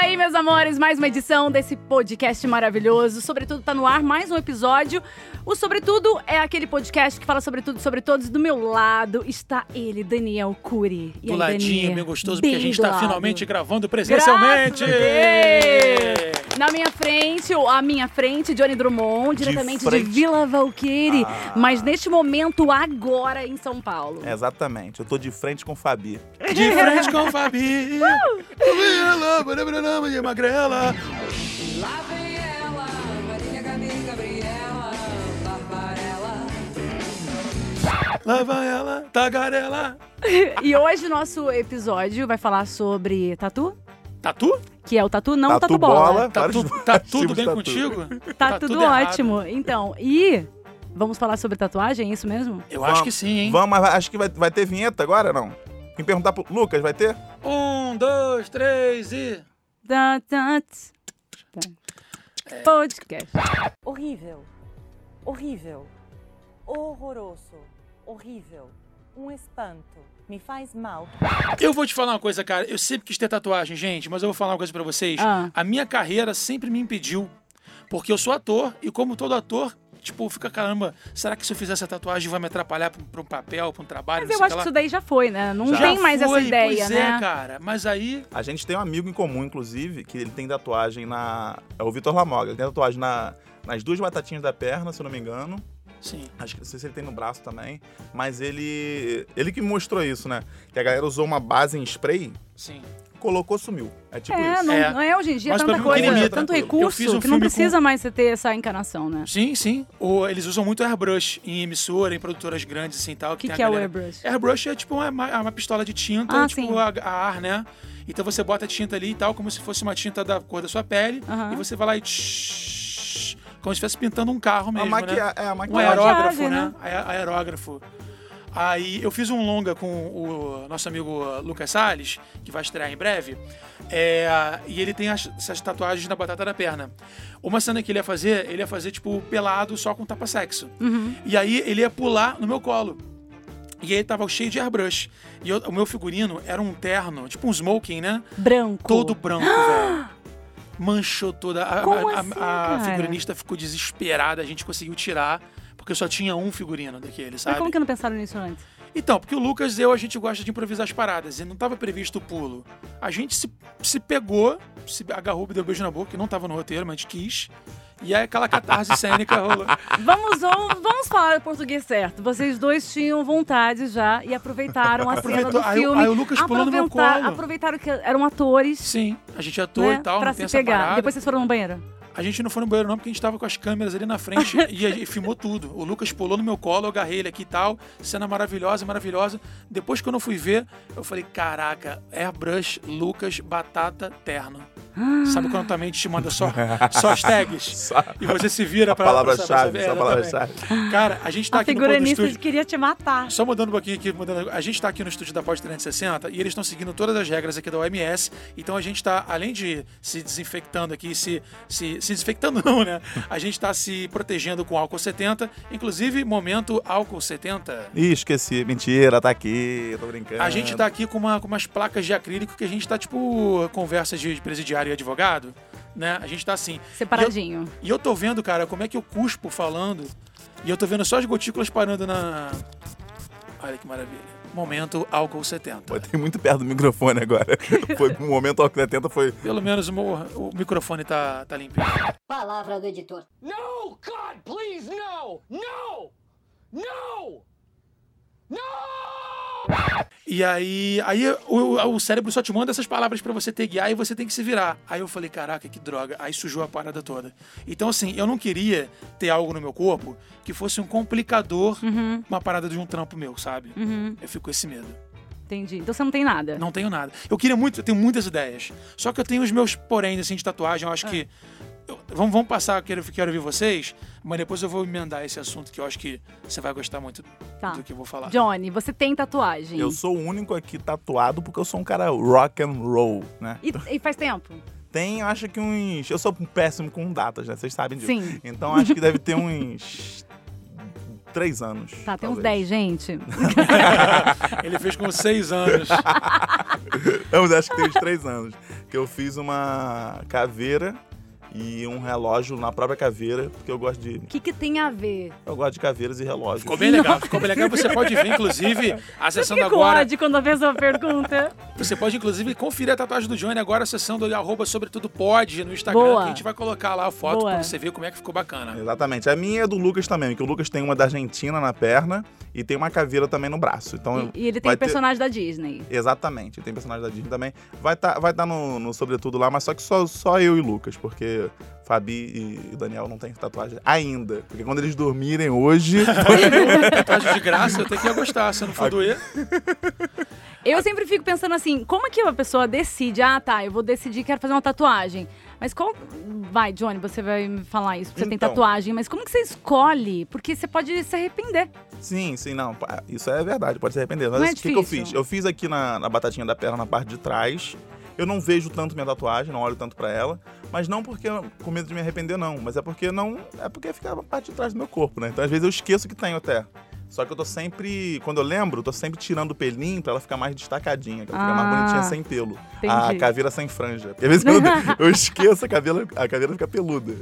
aí, meus amores, mais uma edição desse podcast maravilhoso. Sobretudo tá no ar mais um episódio. O Sobretudo é aquele podcast que fala sobre tudo, sobre todos. Do meu lado está ele, Daniel Cury. E do aí, ladinho, Daniel? bem gostoso, Bem porque a gente tá lado. finalmente gravando presencialmente. Graças! Na minha frente, ou à minha frente, Johnny Drummond, diretamente de, frente. Vila Valqueire. Ah. Mas neste momento, agora em São Paulo. Exatamente, eu tô de frente com o Fabi. De frente com o Fabi. Gabriela, Maria Maria Magrela. Lá vem ela, Marília Gabi, Gabriela, Barbarella. Lá vai ela, tagarela. E hoje nosso episódio vai falar sobre tatu, Tatu? que é o tatu não Tatu tatu, bola. bola. Tá, Vários- tu- tá tudo tipos bem tatu. contigo? Tá, Tá tudo, tudo ótimo. Então, e vamos falar sobre tatuagem, é isso mesmo? Eu Vamos- acho que sim, hein? Vamos, mas acho que vai, vai ter vinheta agora, não? Quem perguntar pro Lucas, vai ter? Um, dois, três e. Tá, tá, tss, tá. Podcast. Horrível. Horrível. Horroroso. Horrível. Um espanto. Me faz mal. Eu vou te falar uma coisa, cara. Eu sempre quis ter tatuagem, gente, mas eu vou falar uma coisa pra vocês. Ah. A minha carreira sempre me impediu. Porque eu sou ator e, como todo ator, tipo, fica, caramba, será que se eu fizer essa tatuagem vai me atrapalhar pra, pra um papel, pra um trabalho? Mas não eu sei acho que que isso daí já foi, né? Não Já tem mais essa ideia, pois né? é, cara. Mas aí. A gente tem um amigo em comum, inclusive, que ele tem tatuagem na. É o Vitor Lamoga. Ele tem tatuagem na... nas duas batatinhas da perna, se eu não me engano. Sim. Acho que não sei se ele tem no braço também. Mas ele. Ele que me mostrou isso, né? Que a galera usou uma base em spray, Sim. colocou, sumiu. É tipo É, isso. não É. não é hoje em dia Mas tanta o que coisa, limita- tanto recurso um que não precisa mais você ter essa encanação, né? Sim, sim. Ou eles usam muito airbrush em emissora, em produtoras grandes, assim tal. O que, a que é o galera- airbrush? Airbrush é tipo uma, uma uma pistola de tinta, Ah, tipo a, a ar, né? Então você bota a tinta ali e tal, como se fosse uma tinta da cor da sua pele, Aham. e você vai lá e. tsh, como se estivesse pintando um carro A mesmo, maquia... né? É, a Um aerógrafo, né? Ae- Aerógrafo. Aí eu fiz um longa com o nosso amigo uh, Lucas Salles, que vai estrear em breve. É, e ele tem as- essas tatuagens na batata da perna. Uma cena que ele ia fazer, ele ia fazer, tipo, pelado só com tapa-sexo. Uhum. E aí ele ia pular no meu colo. E aí tava cheio de airbrush. E eu- o meu figurino era um terno, tipo um smoking, né? Branco. Todo branco, velho. Manchou toda. A, Como a- a- assim, a cara? figurinista ficou desesperada, a gente conseguiu tirar, porque só tinha um figurino daquele, Mas sabe? como que não pensaram nisso antes? Então, porque o Lucas e eu, a gente gosta de improvisar as paradas. E não tava previsto o pulo. A gente se, se pegou, se agarrou, deu um beijo na boca, que não tava no roteiro, mas a gente quis. E aí aquela catarse cênica rolou. Vamos, vamos, vamos falar o português certo. Vocês dois tinham vontade já e aproveitaram a cena do aí o- filme. aí o Lucas pulou no meu colo. Aproveitaram que eram atores. Sim, a gente atua né, e tal, pra não se pegar. Depois vocês foram no banheiro. A gente não foi no banheiro não, porque a gente tava com as câmeras ali na frente e, a gente filmou tudo. O Lucas pulou no meu colo, eu agarrei ele aqui e tal. Cena maravilhosa, maravilhosa. Depois que eu não fui ver, eu falei, caraca, Airbrush, Lucas, Batata, Terno. Sabe quando tua mente te manda só, só as tags? Só- E você se vira A pra... pra palavra-chave, saber- só a exatamente. palavra-chave. Cara, a gente tá a aqui no do figuranista Estúdio. queria te matar. Só mudando um pouquinho aqui, mudando, a gente está aqui no estúdio da Pod 360 e eles estão seguindo todas as regras aqui da OMS. Então a gente está, além de se desinfectando aqui, se, se, se desinfectando não, né? A gente está se protegendo com álcool 70. Inclusive, momento álcool 70. Ih, esqueci. Mentira, tá aqui. Tô brincando. A gente tá aqui com, uma, com umas placas de acrílico que a gente tá tipo conversa de presidiário e advogado, né? A gente tá assim. Separadinho. E eu tô vendo, cara, como é que eu cuspo falando. E eu tô vendo só as gotículas parando na. Olha que maravilha. Momento álcool 70. Botei muito perto do microfone agora. Foi um momento que 70 foi. Pelo menos o, meu- o microfone tá, tá limpinho. Palavra do editor. No, God, please, no! No! No! E aí, aí o, o cérebro só te manda essas palavras pra você ter guiar e você tem que se virar. Aí eu falei, caraca, que droga. Aí sujou a parada toda. Então, assim, eu não queria ter algo no meu corpo que fosse um complicador, Uhum, uma parada de um trampo meu, sabe? uhum. Eu fico com esse medo. Entendi. Então você não tem nada. Não tenho nada. Eu queria muito, eu tenho muitas ideias. Só que eu tenho os meus porém, assim, de tatuagem. Eu acho que. Eu- vamos, vamos passar, quero, quero ouvir vocês, mas depois eu vou emendar esse assunto que eu acho que você vai gostar muito Tá. do que eu vou falar. Johnny, você tem tatuagem. Eu sou o único aqui tatuado porque eu sou um cara rock and roll, né? E, e faz tempo? Tem, acho que uns. Eu sou péssimo com datas, né? Vocês sabem disso. Sim. Então acho que deve ter uns três anos. Tá, tem uns talvez. 10, gente. Ele fez com seis anos. Mas acho que tem uns três anos. Que eu fiz uma caveira e um relógio na própria caveira, porque eu gosto de. O que, que tem a ver? Eu gosto de caveiras e relógios. Ficou bem legal, ficou bem legal. Você pode ver, inclusive, acessando agora. ódio quando a pessoa pergunta. Você pode, inclusive, conferir a tatuagem do Johnny agora acessando arroba sobretudo pode no Instagram, Boa. que a gente vai colocar lá a foto Boa. pra você ver como é que ficou bacana. Exatamente. A minha é do Lucas também, que o Lucas tem uma da Argentina na perna e tem uma caveira também no braço. Então, E, e ele tem ter- personagem da Disney. Exatamente, tem personagem da Disney também. Vai estar vai tá no, no Sobretudo lá, mas só que só, só eu e Lucas, porque Fabi e Daniel não tem tatuagem ainda. Porque quando eles dormirem hoje. Tatuagem de graça, eu tenho que ia gostar. Se não for doer, Eu sempre fico pensando assim, como é que a pessoa decide? Ah, tá, eu vou decidir, quero fazer uma tatuagem. Mas qual... Vai, Johnny, você vai me falar isso, você tem Então. tatuagem. Mas como que você escolhe? Porque você pode se arrepender. sim, sim, não. Isso é verdade, pode se arrepender. Mas Não é o que, que eu fiz? Eu fiz aqui na, na batatinha da perna, na parte de trás. Eu não vejo tanto minha tatuagem, não olho tanto pra ela. Mas não porque eu- com medo de me arrepender, não. Mas é porque não. É porque fica na parte de trás do meu corpo, né? Então às vezes eu esqueço que tenho até. Só que eu tô sempre. Quando eu lembro, eu tô sempre tirando o pelinho pra ela ficar mais destacadinha, que ela fica mais Ah, bonitinha sem pelo. entendi. A caveira sem franja. Porque às vezes quando eu esqueço, a caveira, a caveira fica peluda.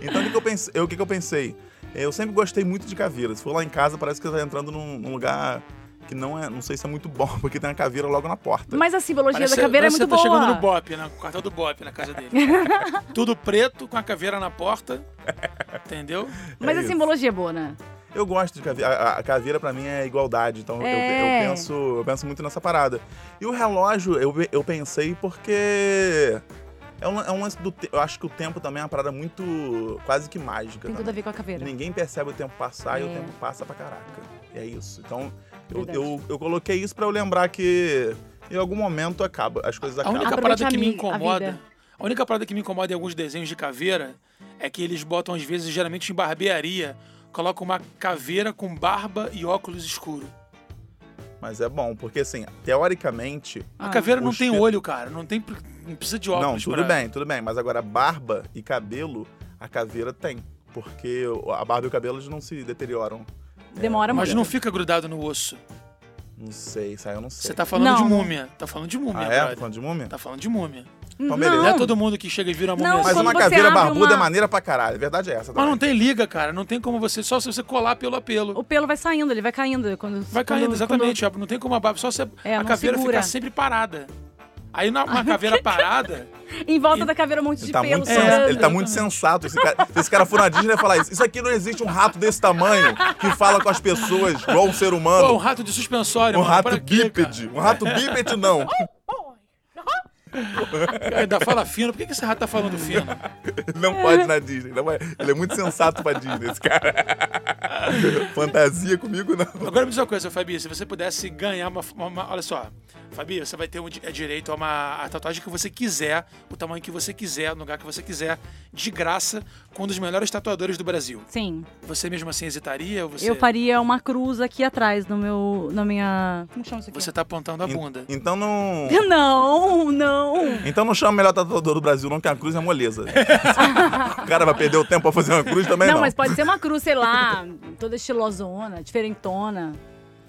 Então o que, que eu pensei? Eu, o que, que eu pensei? Eu sempre gostei muito de caveira. Se for lá em casa, parece que você tá entrando num, num lugar que não é. Não sei se é muito bom, porque tem uma caveira logo na porta. Mas a simbologia parece, da caveira é muito que você tá boa. chegando no Bop, né? no quartel do Bop, na casa dele. Tudo preto, com a caveira na porta. Entendeu? Mas É a isso. simbologia é boa, né? Eu gosto de caveira. A, a caveira pra mim é igualdade, então eu- É. eu, penso, eu penso muito nessa parada. E o relógio, eu, eu pensei porque. É um, é um lance do. te- Eu acho que o tempo também é uma parada muito. quase que mágica. Tem tudo a também. ver com a caveira. Ninguém percebe o tempo passar e o É. tempo passa pra caraca. É isso. Então, eu, eu, eu coloquei isso pra eu lembrar que em algum momento acaba, as coisas A acabam. única Aproveite parada que a me a incomoda. vida. A única parada que me incomoda em alguns desenhos de caveira é que eles botam, às vezes, geralmente em barbearia, colocam uma caveira com barba e óculos escuros. Mas é bom, porque assim, teoricamente. A caveira não tem pe- olho, cara. Não, tem, não precisa de óculos. Não, tudo pra- bem, tudo bem. Mas agora, barba e cabelo, a caveira tem. Porque a barba e o cabelo eles não se deterioram. Demora Mas muito. não fica grudado no osso. Não sei, isso aí eu não sei. Você tá falando Não. de múmia. Tá falando de múmia, ah, é? brother. Falando de múmia? Tá falando de múmia. Então, beleza. Não é todo mundo que chega e vira múmia. Não, assim. Mas quando uma você caveira abre barbuda uma- é maneira pra caralho. A verdade é essa. Mas também. não tem liga, cara. Não tem como você. Só se você colar pelo a pelo. O pelo vai saindo, ele vai caindo. Quando, Vai quando- caindo, exatamente. Não tem como a barba. Só você, É, a não caveira segura. fica sempre parada. Aí na, uma caveira parada. Em volta da caveira um monte de tá, pelo muito É, ele tá muito sensato. Esse cara, se esse cara for na Disney, ele vai falar isso. Isso aqui não existe um rato desse tamanho que fala com as pessoas igual um ser Pô, um humano. rato de suspensório. Um mano, rato bípede. Um rato bípede, não. Ainda fala fino. Por que que esse rato tá falando fino? Não pode ir na Disney. Não vai. Ele é muito sensato pra Disney, esse cara. Fantasia comigo, não. Agora me diz uma coisa, Fabi, se você pudesse ganhar uma, uma- uma- Olha só, Fabi, você vai ter um é direito a uma a tatuagem que você quiser, o tamanho que você quiser, no lugar que você quiser, de graça, com um dos melhores tatuadores do Brasil. Sim. Você mesmo assim hesitaria? Ou você, Eu faria uma cruz aqui atrás no meu. na minha. Como chama isso aqui? Você tá apontando a bunda. Então não. Não, não. Então não chama o melhor tatuador do Brasil, não, que a cruz é moleza. o cara vai perder o tempo pra fazer uma cruz também, não. Não, mas pode ser uma cruz, sei lá, toda estilosona, diferentona.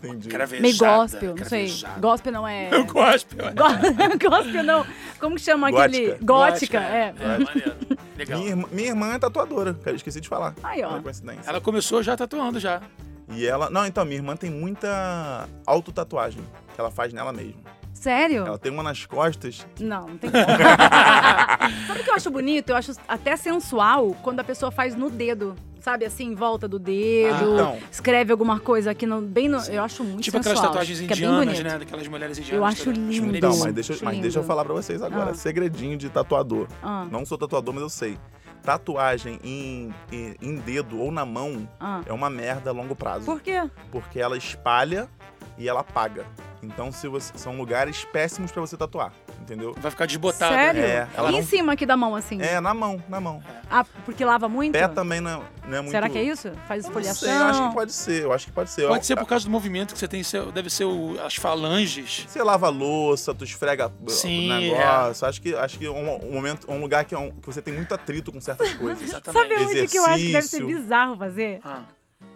Entendi. Cravejada, Meio gospel, não sei. Gospel não é. Eu gosto. eu- Go- gospel não. Como que chama aquele. Gótica. Gótica, é. É, maneiro. Legal. Minha, irmã- minha irmã é tatuadora, cara, esqueci de falar. Aí, ó. Coincidência. Ela começou já tatuando já. E ela. Não, então, minha irmã tem muita autotatuagem que ela faz nela mesma. Sério? Ela tem uma nas costas. Não, não tem como. Sabe o que eu acho bonito? Eu acho até sensual quando a pessoa faz no dedo. Sabe, assim, em volta do dedo. Ah. Escreve alguma coisa aqui no. Bem no. Eu acho muito Tipo sensual. aquelas tatuagens bem indianas, bonito. né? Daquelas mulheres indianas. Eu acho lindo. Então, mas deixa, eu- Acho mas deixa eu lindo. falar pra vocês agora. Ah. Segredinho de tatuador. Ah, Não sou tatuador, mas eu sei. Tatuagem em, em, em dedo ou na mão ah. é uma merda a longo prazo. Por quê? Porque ela espalha e ela apaga. Então se você- são lugares péssimos pra você tatuar, entendeu? Vai ficar desbotada. Sério? né? É, ela e em não- cima aqui da mão, assim? É, na mão, na mão. Ah, porque lava muito? Pé também não é, não é muito... Será que é isso? Faz Eu não esfoliação? sei, eu acho que pode ser, eu acho que pode ser. Pode Eu- ser por causa do movimento que você tem, deve ser o- as falanges. Você lava a louça, tu esfrega Sim, o negócio. Acho que, acho que é um, um momento, um lugar que, é um- que você tem muito atrito com certas coisas. Exatamente. Sabe onde que eu acho que deve ser Exercício. bizarro fazer? Ah,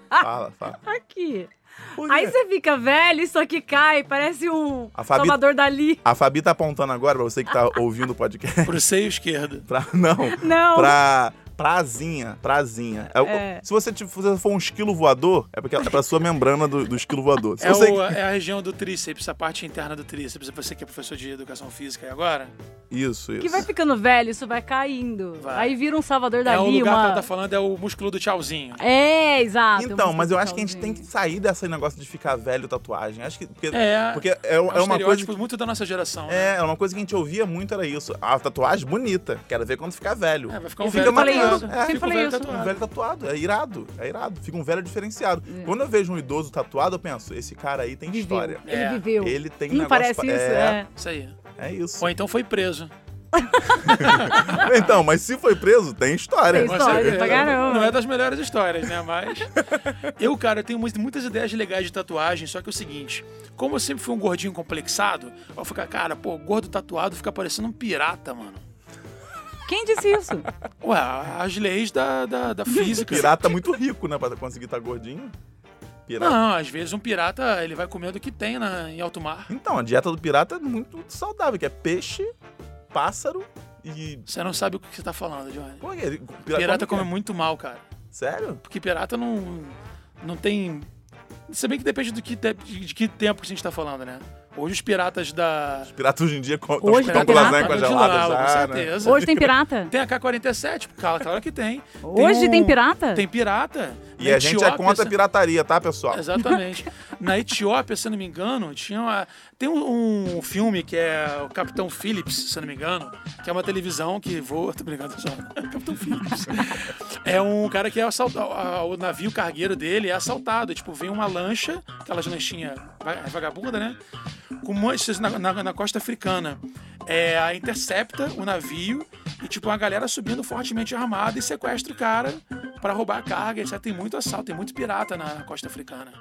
Fala, fala. Aqui. Aí você fica velho, isso aqui cai, parece um A Fabi- Salvador Dali. A Fabi tá apontando agora, pra você que tá ouvindo o podcast. Pro seio esquerdo. Pra, não, Não. pra prazinha, prazinha. É É. Se você tipo, for um esquilo voador, é porque é pra sua membrana do, do esquilo voador. É, você... o- é a região do tríceps, a parte interna do tríceps. Você que é professor de educação física aí agora? Isso, isso. Que vai ficando velho, isso vai caindo. Vai. Aí vira um Salvador é Dali, o lugar que ela tá falando, é o músculo do tchauzinho. É, exato. Então, mas eu acho que a gente tem que sair desse negócio de ficar velho tatuagem. Acho que. Porque É, porque é, é é um uma coisa. estereótipo que- muito da nossa geração. né? É, é uma coisa que a gente ouvia muito, era isso. A tatuagem bonita. Quero ver quando ficar velho. É, vai ficar um E velho fica. Isso. É, Sempre fica um falei velho isso. tatuado. Um velho tatuado. É irado. É irado. Fica um velho diferenciado. É. Quando eu vejo um idoso tatuado, eu penso, esse cara aí tem Viveu. história. Ele É. viveu. Ele tem Não negócio parece pra- isso? É, Isso aí. é isso. Ou então foi preso. então, mas se foi preso, tem história. Tem história Mas pra caramba. Não é das melhores histórias, né? Mas. Eu, cara, tenho muitas- ideias legais de tatuagem, só que é o seguinte: como eu sempre fui um gordinho complexado, eu ficar, cara, pô, gordo tatuado fica parecendo um pirata, mano. Quem disse isso? Ué, as leis da, da, da física. Pirata muito rico, né? Pra conseguir estar gordinho. Pirata. Não, às vezes um pirata, ele vai comendo o que tem na, em alto mar. Então, a dieta do pirata é muito saudável, que é peixe, pássaro e. Você não sabe o que você tá falando, Johnny. Pô, ele- Pirata como come muito mal, cara. é? Sério? Porque pirata não, não tem. Se bem que depende do que, te- de que tempo que a gente tá falando, né? Hoje os piratas da. Os piratas hoje em dia Hoje tem com pirata? lasanha congelada já, com né? certeza. Hoje tem pirata? Tem a K-47, claro, claro que tem. Hoje um- tem pirata? Tem pirata. E Na a gente é Etiópia, contra a pirataria, tá, pessoal? Exatamente. Na Etiópia, se eu não me engano, tinha uma... tem um, um filme que é o Capitão Phillips, se eu não me engano, que é uma televisão que voa. Tô brincando só. Capitão Phillips. É um cara que é assaltado. O navio cargueiro dele é assaltado. Tipo, vem uma lancha, aquelas lanchinhas va- vagabunda, né? Com manchas na, na- na costa africana. É, intercepta o navio e, tipo, uma galera subindo fortemente armada e sequestra o cara pra roubar a carga. Etc. Tem muito assalto, tem muito pirata na costa africana.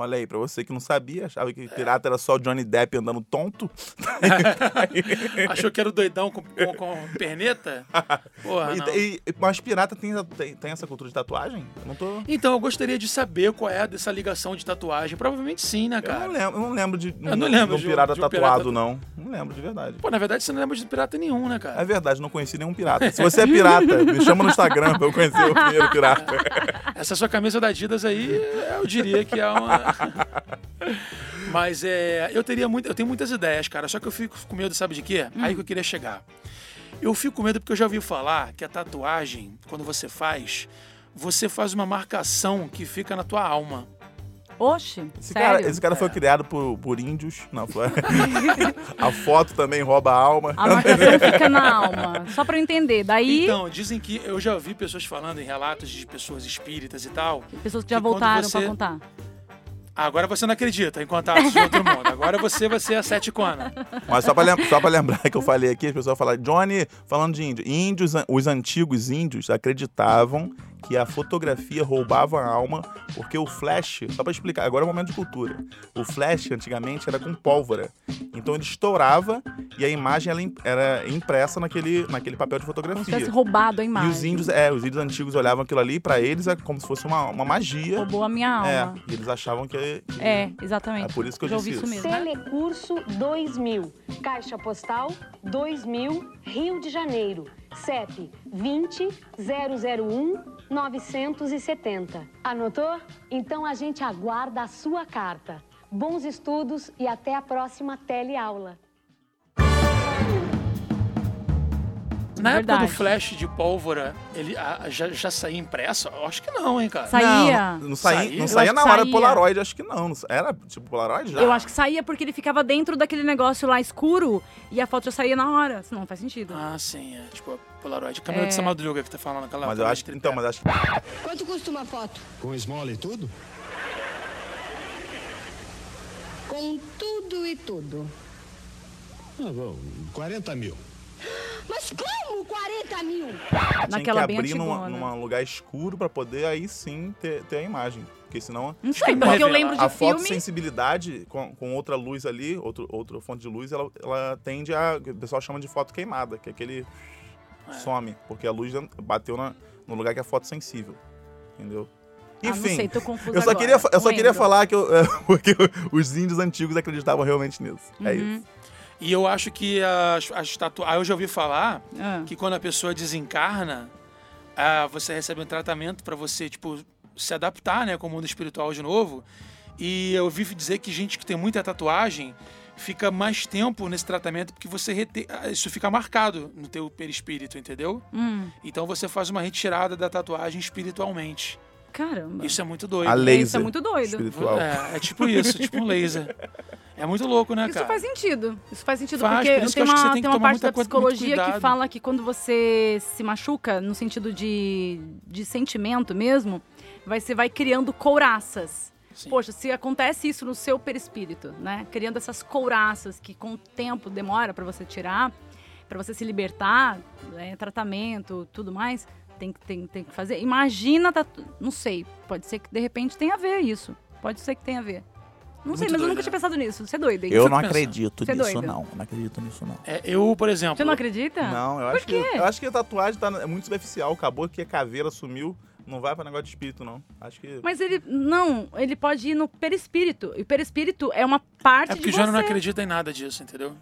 Olha aí, pra você que não sabia, achava que pirata era só o Johnny Depp andando tonto. Achou que era o doidão com, com, com perneta? Porra, não. E- e- mas pirata tem, tem, tem essa cultura de tatuagem? Eu não tô. Então, eu gostaria de saber qual é dessa ligação de tatuagem. Provavelmente sim, né, Eu cara? não lembro, eu não lembro de, Eu não lembro de um pirata de um tatuado, pirata- não. Não lembro de verdade. Pô, na verdade, você não lembra de pirata nenhum, né, É cara? verdade, não conheci nenhum pirata. Se você é pirata, me chama no Instagram pra eu conhecer o primeiro pirata. Essa sua camisa da Adidas aí, eu diria que é uma. Mas é. Eu teria muito. Eu tenho muitas ideias, cara. Só que eu fico com medo, sabe de quê? Aí que eu queria chegar. Eu fico com medo porque eu já ouvi falar que a tatuagem, quando você faz, você faz uma marcação que fica na tua alma. Oxe, Esse sério? cara, esse cara foi criado por, por índios. Não, foi. a foto também rouba a alma. A marcação fica na alma. Só pra eu entender. Daí, Então, dizem que eu já ouvi pessoas falando em relatos de pessoas espíritas e tal. pessoas que já que voltaram você- pra contar. Agora você não acredita em contatos de outro mundo. Agora você vai ser a sete cona. Mas só pra, lem- só pra lembrar que eu falei aqui, as pessoas falam, Johnny, falando de índio, índios, os antigos índios acreditavam que a fotografia roubava a alma, porque o flash, só pra explicar, agora é um momento de cultura. O flash antigamente era com pólvora. Então ele estourava e a imagem era impressa naquele, naquele papel de Como se fotografia. tivesse roubado a E imagem. os índios, é, os índios antigos olhavam aquilo ali, pra eles é como se fosse uma, uma magia. Roubou a minha É, alma. e eles achavam que. que- É, exatamente. É por isso que eu Já disse ouvi isso isso. mesmo. Telecurso 2000, Caixa Postal 2000, Rio de Janeiro, CEP 20 001 970. Anotou? Então a gente aguarda a sua carta. Bons estudos e até a próxima teleaula. Na época Verdade. do flash de pólvora, ele ah, já, já saía impresso? Eu acho que não, hein, cara. Saía. Não, não saía, Saía? não saía na hora saía. Polaroid, acho que não. Era tipo Polaroid já? Eu acho que saía porque ele ficava dentro daquele negócio lá escuro e a foto já saía na hora. Senão não faz sentido. Ah, sim, é. Tipo, a Polaroid. Câmera É. de Samadruga que tá falando aquela. Mas eu acho que. Então, mas acho que. Quanto custa uma foto? Com esmola e tudo? Com tudo e tudo. Ah, bom, 40 mil. Mas como 40 mil? Naquela tinha que abrir antigona. num, lugar escuro pra poder aí sim ter, ter a imagem. Porque senão. Não sei, porque eu lembro de A filme. fotossensibilidade com, com outra luz ali, outro, outra fonte de luz, ela, ela tende a. O pessoal chama de foto queimada, que é aquele. É. Some, porque a luz bateu na- no lugar que é fotossensível. Entendeu? Ah, não Enfim, sei, tô confusa eu só agora. queria, eu só queria falar que eu, é, porque os índios antigos acreditavam realmente nisso. É Uhum. isso. E eu acho que as, as tatuagens. Eu já ouvi falar Ah. que quando a pessoa desencarna, ah, você recebe um tratamento para você, tipo, se adaptar, né, com o mundo espiritual de novo. E eu ouvi dizer que gente que tem muita tatuagem fica mais tempo nesse tratamento porque você rete... ah, isso fica marcado no teu perispírito, entendeu? Hum, Então você faz uma retirada da tatuagem espiritualmente. caramba. Isso é muito doido. A laser. Isso é muito doido. Espiritual. É, é tipo isso, tipo um laser. É muito louco, né, Isso cara? faz sentido. Isso faz sentido Faz, porque por isso que tem eu acho que uma, você tem tem uma tomar parte da coisa- psicologia que fala que quando você se machuca, no sentido de, de sentimento mesmo, vai, você vai criando couraças. Sim. Poxa, se acontece isso no seu perispírito, né? Criando essas couraças que com o tempo demora pra você tirar, pra você se libertar, né? tratamento, tudo mais, tem, que- tem, tem que fazer. Imagina, tatu... não sei, pode ser que de repente tenha a ver isso. Pode ser que tenha a ver. Não sei, Muito mas eu nunca tinha né? pensado nisso. Você é doido, hein? Eu não acredito Você é nisso, doido? não. Não acredito nisso, não. É, eu, por exemplo. Você não acredita? Não, eu Por acho, que, quê? eu acho que a tatuagem tá, é muito superficial. Acabou que a caveira sumiu. Não vai pra negócio de espírito, não. Acho que. Mas ele. Não, ele pode ir no perispírito. E o perispírito é uma parte É porque de o Johnny você. não acredita em nada disso, entendeu?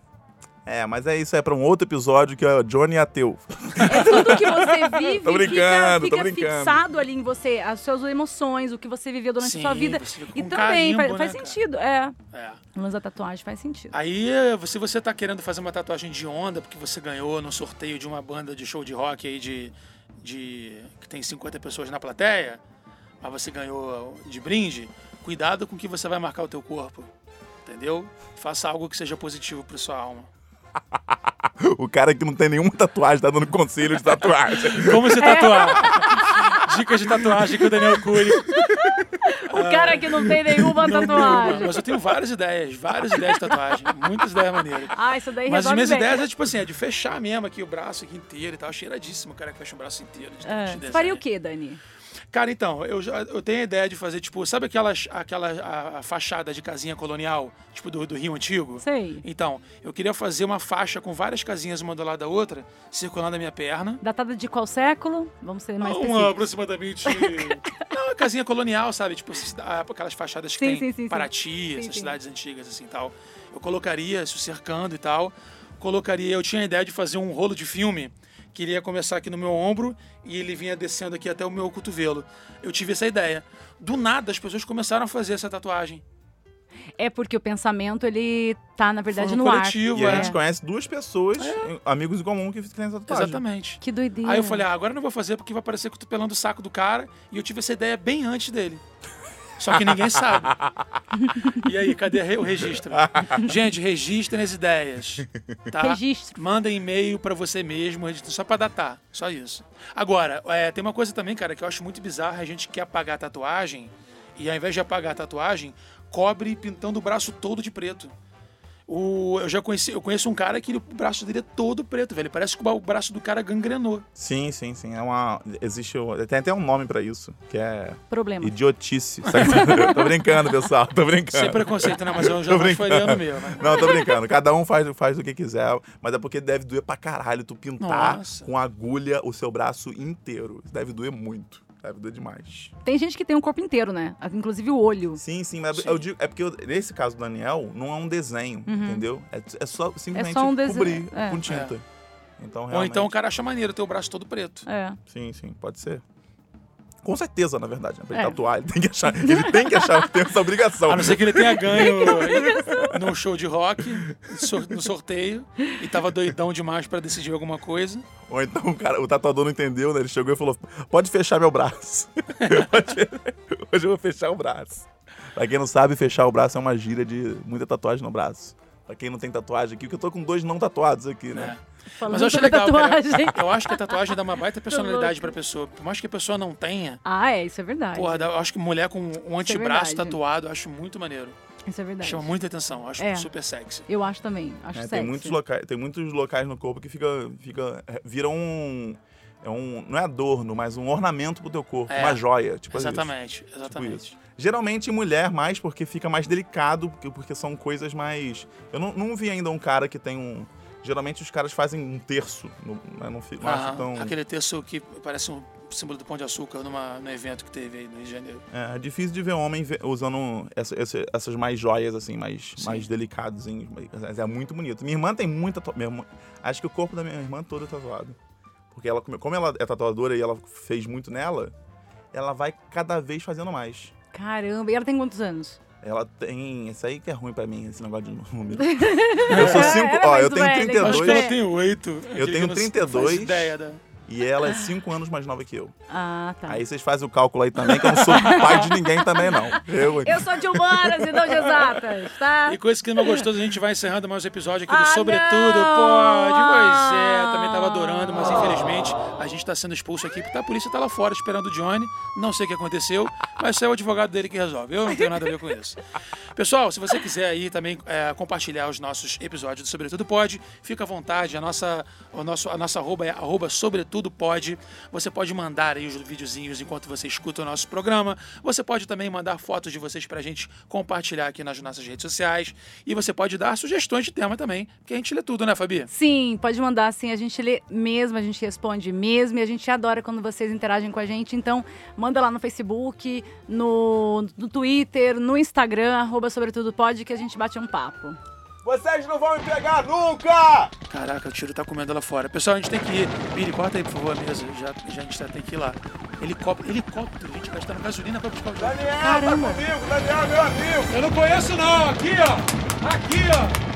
É, mas é isso, é pra um outro episódio que é o Johnny Ateu. É tudo que você vive Tô brincando, fica, tô fica brincando. fixado ali em você, as suas emoções, o que você viveu durante a sua Sim, vida. você fica com E também carimbo, faz, faz né, cara? sentido. É. É. Lance da tatuagem faz sentido. Aí, se você tá querendo fazer uma tatuagem de onda, porque você ganhou no sorteio de uma banda de show de rock aí de. De que tem 50 pessoas na plateia, mas você ganhou de brinde, cuidado com o que você vai marcar o teu corpo. Entendeu? Faça algo que seja positivo para sua alma. O cara que não tem nenhuma tatuagem tá dando conselho de tatuagem. Como se tatuar? Dicas de tatuagem com o Daniel Cury. O cara que não tem nenhuma Não, tatuagem. mas eu tenho várias ideias, várias ideias de tatuagem. Muitas ideias maneiras. Ah, isso daí Mas as minhas bem. ideias é tipo assim, é de fechar mesmo aqui o braço aqui inteiro e tal. Cheiradíssimo o cara que fecha o braço inteiro. De, É. de faria o quê, Dani? Cara, então, eu, já- eu tenho a ideia de fazer, tipo, sabe aquelas, aquela a, a fachada de casinha colonial, tipo do, do Rio Antigo? Sei. Então, eu queria fazer uma faixa com várias casinhas uma do lado da outra, circulando a minha perna. Datada de qual século? Vamos ser mais Uma específicos. aproximadamente. Casinha colonial, sabe? Tipo, cida- aquelas fachadas que Sim, tem sim, sim, sim. Paraty, essas cidades antigas, assim tal. Eu colocaria isso cercando e tal. Colocaria. Eu tinha a ideia de fazer um rolo de filme que iria começar aqui no meu ombro e ele vinha descendo aqui até o meu cotovelo. Eu tive essa ideia. Do nada, as pessoas começaram a fazer essa tatuagem. É porque o pensamento, ele tá, na verdade, no um ar. coletivo, E a é. gente conhece duas pessoas, amigos em comum, que têm essa tatuagem. Exatamente. Que doideira. Aí eu falei, ah, agora eu não vou fazer porque vai parecer que eu tô pelando o saco do cara. E eu tive essa ideia bem antes dele. Só que ninguém sabe. E aí, cadê o registro? Gente, registrem as ideias. Tá? Registro. Manda e-mail pra você mesmo, só pra datar. Só isso. Agora, é, tem uma coisa também, cara, que eu acho muito bizarra. A gente quer apagar a tatuagem e ao invés de apagar a tatuagem, cobre pintando o braço todo de preto. O, eu já conheci, eu conheço um cara que ele- o braço dele é todo preto, velho. Parece que o braço do cara gangrenou. Sim, sim, sim. É uma. Existe. Tem até um nome pra isso, que é Problema. idiotice. tô brincando, pessoal. Tô brincando. Sem preconceito, né? Mas eu Tô já não brincando. meu. né? Não, tô brincando. Cada um faz, faz o que quiser, mas é porque deve doer pra caralho tu pintar Nossa. com agulha o seu braço inteiro. Deve doer muito. Deve doer demais. Tem gente que tem o corpo inteiro, né? Inclusive o olho. Sim, sim, mas Sim. eu digo, é porque eu- nesse caso do Daniel, não é um desenho, entendeu? É, é só simplesmente Uhum. um desenho, cobrir é. com tinta. Então, Ou realmente, então o cara acha maneiro ter o braço todo preto. É. Sim, sim, pode ser. Com certeza, na verdade. Né? Pra ele É. tatuar, ele tem que achar. Ele tem que achar, tem essa obrigação. A não ser que ele tenha ganho num show de rock, no sorteio, e tava doidão demais pra decidir alguma coisa. Ou então o, cara, o tatuador não entendeu, né? Ele chegou e falou: pode fechar meu braço. Hoje eu vou fechar o braço. Pra quem não sabe, fechar o braço é uma gíria de muita tatuagem no braço. Pra quem não tem tatuagem aqui, porque eu tô com dois não tatuados aqui, né? Falando Mas eu achei sobre legal, cara. tatuagem. Eu acho que a tatuagem dá uma baita personalidade pra pessoa. Por mais que a pessoa não tenha, Ah, é, isso é verdade. porra, dá- eu acho que mulher com um antebraço verdade. tatuado, eu acho muito maneiro. Isso é verdade. Chama muita atenção, eu acho É. super sexy. Eu acho também. Acho É, sexy. tem, muitos locais, tem muitos locais no corpo que fica, fica é, vira um, é um. Não é adorno, mas um ornamento pro teu corpo, É. uma joia. Tipo isso. Exatamente, Tipo exatamente. isso. Geralmente em mulher mais, porque fica mais delicado, porque, porque são coisas mais. Eu não, não vi ainda um cara que tem um. Geralmente os caras fazem um terço, no, não, fi- não Ah, acho tão... Aquele texto que parece um símbolo do Pão de Açúcar numa, no evento que teve aí no Rio de Janeiro. É, é difícil de ver homem usando essa- essa- essas mais joias, assim, mais, mais delicados. Mas é muito bonito. Minha irmã tem muita... to- minha irmã- acho que o corpo da minha irmã todo é tatuado. Porque ela, como ela é tatuadora e ela fez muito nela, ela vai cada vez fazendo mais. Caramba, e ela tem quantos anos? Ela tem... Isso aí que é ruim pra mim, esse negócio de número. eu sou cinco... É Ó, eu tenho velha, 32... Acho que ela tem oito. Eu tenho não 32. faço ideia da... E ela é cinco anos mais nova que eu. Ah, tá. Aí vocês fazem o cálculo aí também, que eu não sou pai de ninguém também, não. Eu, Eu sou de humanas e não de exatas, tá? E com esse clima gostoso, a gente vai encerrando mais um episódio aqui do Ah, Sobretudo não! Pode. Pois é, também tava adorando, mas infelizmente a gente tá sendo expulso aqui porque a polícia tá lá fora esperando o Johnny. Não sei o que aconteceu, mas isso é o advogado dele que resolve. Eu não tenho nada a ver com isso. Pessoal, se você quiser aí também é, compartilhar os nossos episódios do Sobretudo Pode, fica à vontade. A nossa, o nosso, a nossa arroba é arroba Sobretudo Pode. Você pode mandar aí os videozinhos enquanto você escuta o nosso programa. Você pode também mandar fotos de vocês pra gente compartilhar aqui nas nossas redes sociais. E você pode dar sugestões de tema também, que a gente lê tudo, né, Fabi? Sim, pode mandar sim, a gente lê mesmo, a gente responde mesmo e a gente adora quando vocês interagem com a gente. Então, manda lá no Facebook, no, no Twitter, no Instagram, arroba sobretudo pode, que a gente bate um papo. Vocês não vão me pegar nunca! Caraca, o tiro tá comendo lá fora. Pessoal, a gente tem que ir. Billy, corta aí, por favor, a mesa. Já, já a gente já tem que ir lá. Helicóptero, helicóptero, gente gastando gasolina pra buscar o. Daniel, Caramba. tá comigo, Daniel meu amigo! Eu não conheço não, aqui ó, aqui ó.